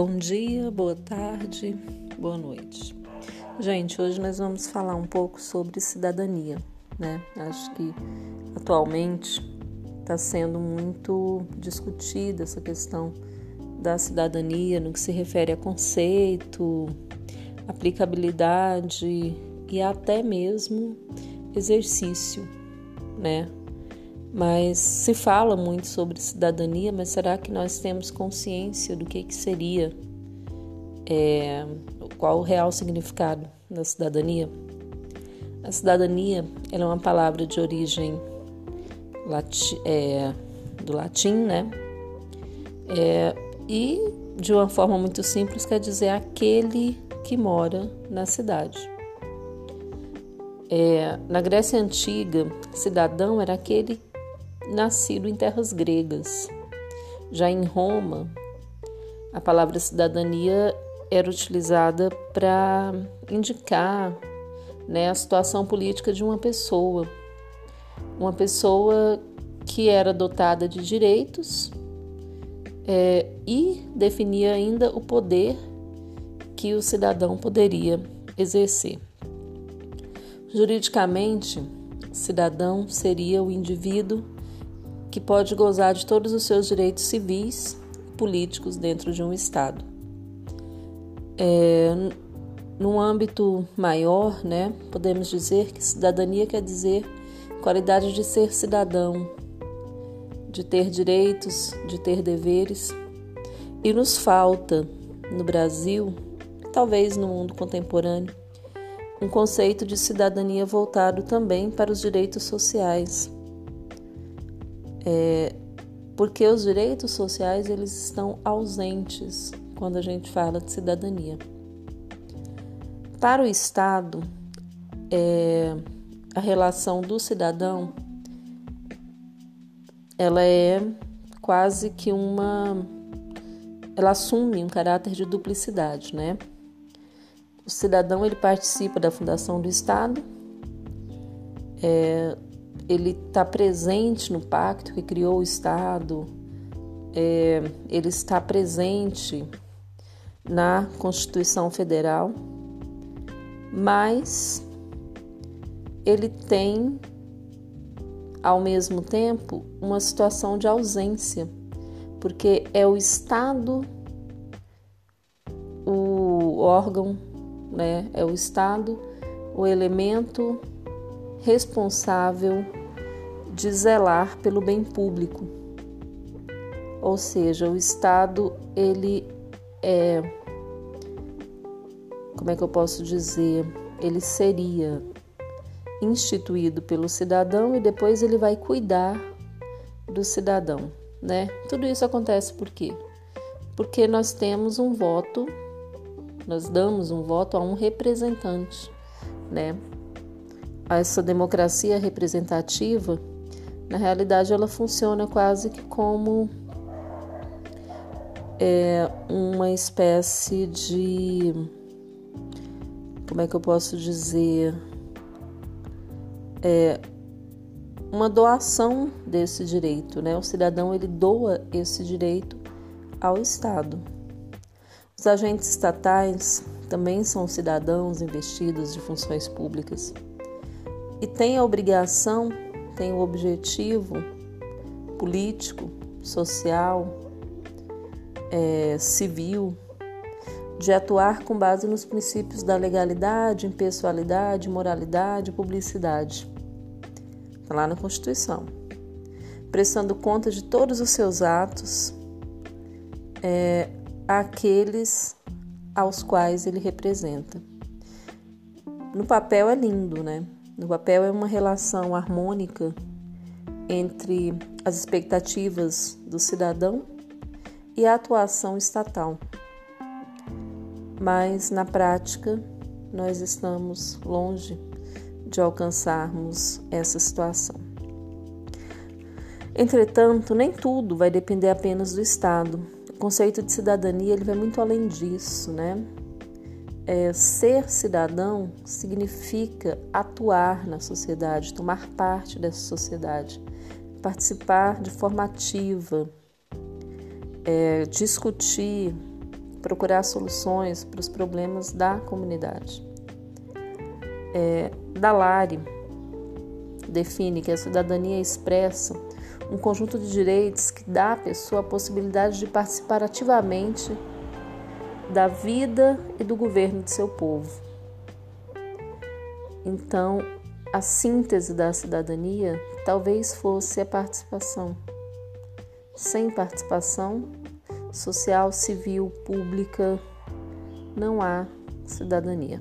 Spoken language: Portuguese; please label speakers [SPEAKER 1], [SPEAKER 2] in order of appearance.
[SPEAKER 1] Bom dia, boa tarde, boa noite. Gente, hoje nós vamos falar um pouco sobre cidadania, né? Acho que atualmente está sendo muito discutida essa questão da cidadania no que se refere a conceito, aplicabilidade e até mesmo exercício, né? Mas se fala muito sobre cidadania, mas será que nós temos consciência do que, que seria, é, qual o real significado da cidadania? A cidadania é uma palavra de origem lati, é, do latim, né? É, e de uma forma muito simples quer dizer aquele que mora na cidade. É, na Grécia Antiga, cidadão era aquele nascido em terras gregas. Já em Roma, a palavra cidadania era utilizada para indicar né, a situação política de uma pessoa. Uma pessoa que era dotada de direitos é, e definia ainda o poder que o cidadão poderia exercer. Juridicamente, cidadão seria o indivíduo que pode gozar de todos os seus direitos civis e políticos dentro de um Estado. É, num âmbito maior, né, podemos dizer que cidadania quer dizer qualidade de ser cidadão, de ter direitos, de ter deveres. E nos falta, no Brasil, talvez no mundo contemporâneo, um conceito de cidadania voltado também para os direitos sociais é, porque os direitos sociais eles estão ausentes quando a gente fala de cidadania. Para o Estado, é, a relação do cidadão ela é quase que uma ela assume um caráter de duplicidade, né? O cidadão ele participa da fundação do Estado, é, ele está presente no pacto que criou o Estado, é, ele está presente na Constituição Federal, mas ele tem, ao mesmo tempo, uma situação de ausência, porque é o Estado o órgão, né? É o Estado o elemento responsável de zelar pelo bem público. Ou seja, o Estado ele é como é que eu posso dizer? Ele seria instituído pelo cidadão e depois ele vai cuidar do cidadão, né? Tudo isso acontece por quê? Porque nós temos um voto, nós damos um voto a um representante, né? Essa democracia representativa na realidade, ela funciona quase que como é, uma espécie de. Como é que eu posso dizer? É, uma doação desse direito, né? O cidadão ele doa esse direito ao Estado. Os agentes estatais também são cidadãos investidos de funções públicas e têm a obrigação tem o objetivo político, social, é, civil de atuar com base nos princípios da legalidade, impessoalidade, moralidade e publicidade. Está lá na Constituição. Prestando conta de todos os seus atos é, àqueles aos quais ele representa. No papel é lindo, né? No papel é uma relação harmônica entre as expectativas do cidadão e a atuação estatal. Mas na prática, nós estamos longe de alcançarmos essa situação. Entretanto, nem tudo vai depender apenas do Estado. O conceito de cidadania ele vai muito além disso, né? É, ser cidadão significa atuar na sociedade, tomar parte dessa sociedade, participar de forma ativa, é, discutir procurar soluções para os problemas da comunidade. É, Dalari define que a cidadania expressa um conjunto de direitos que dá à pessoa a possibilidade de participar ativamente da vida e do governo de seu povo. Então, a síntese da cidadania talvez fosse a participação. Sem participação social, civil, pública, não há cidadania.